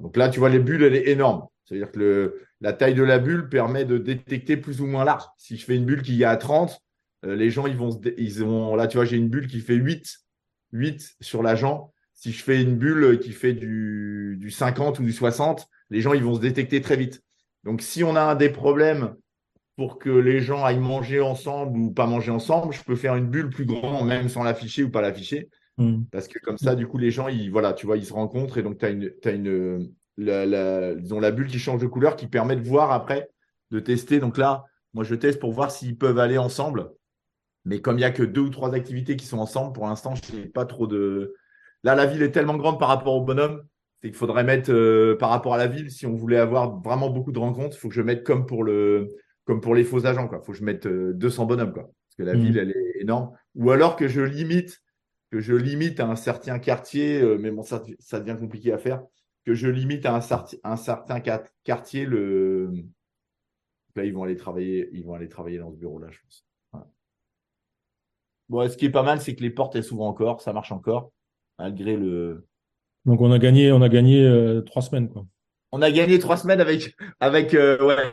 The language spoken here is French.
Donc là, tu vois, les bulles, elle est énorme. C'est-à-dire que la taille de la bulle permet de détecter plus ou moins large. Si je fais une bulle qui est à 30, euh, les gens, ils vont, se ils là, tu vois, j'ai une bulle qui fait 8, 8 sur l'agent. Si je fais une bulle qui fait du, du 50 ou du 60, les gens, ils vont se détecter très vite. Donc, si on a des problèmes pour que les gens aillent manger ensemble ou pas manger ensemble, je peux faire une bulle plus grande, même sans l'afficher ou pas l'afficher. Hmm. Parce que comme ça, du coup, les gens, ils, voilà, tu vois, ils se rencontrent et donc tu as une, as une la, la, disons, la bulle qui change de couleur qui permet de voir après, de tester. Donc là, moi, je teste pour voir s'ils peuvent aller ensemble. Mais comme il n'y a que deux ou trois activités qui sont ensemble, pour l'instant, je n'ai pas trop de. Là, la ville est tellement grande par rapport au bonhomme, c'est qu'il faudrait mettre euh, par rapport à la ville, si on voulait avoir vraiment beaucoup de rencontres, il faut que je mette comme pour le, comme pour les faux agents. Il faut que je mette 200 euh, bonhommes. Quoi. Parce que la mmh. ville, elle est énorme. Ou alors que je limite, que je limite à un certain quartier, euh, mais bon, ça, ça, devient compliqué à faire, que je limite à un, un certain quartier le. Là, ils vont aller travailler, ils vont aller travailler dans ce bureau-là, je pense. Bon, ce qui est pas mal, c'est que les portes, elles s'ouvrent encore, ça marche encore, malgré le. Donc on a gagné, on a gagné euh, trois semaines, quoi on a gagné trois semaines avec, avec, euh, ouais,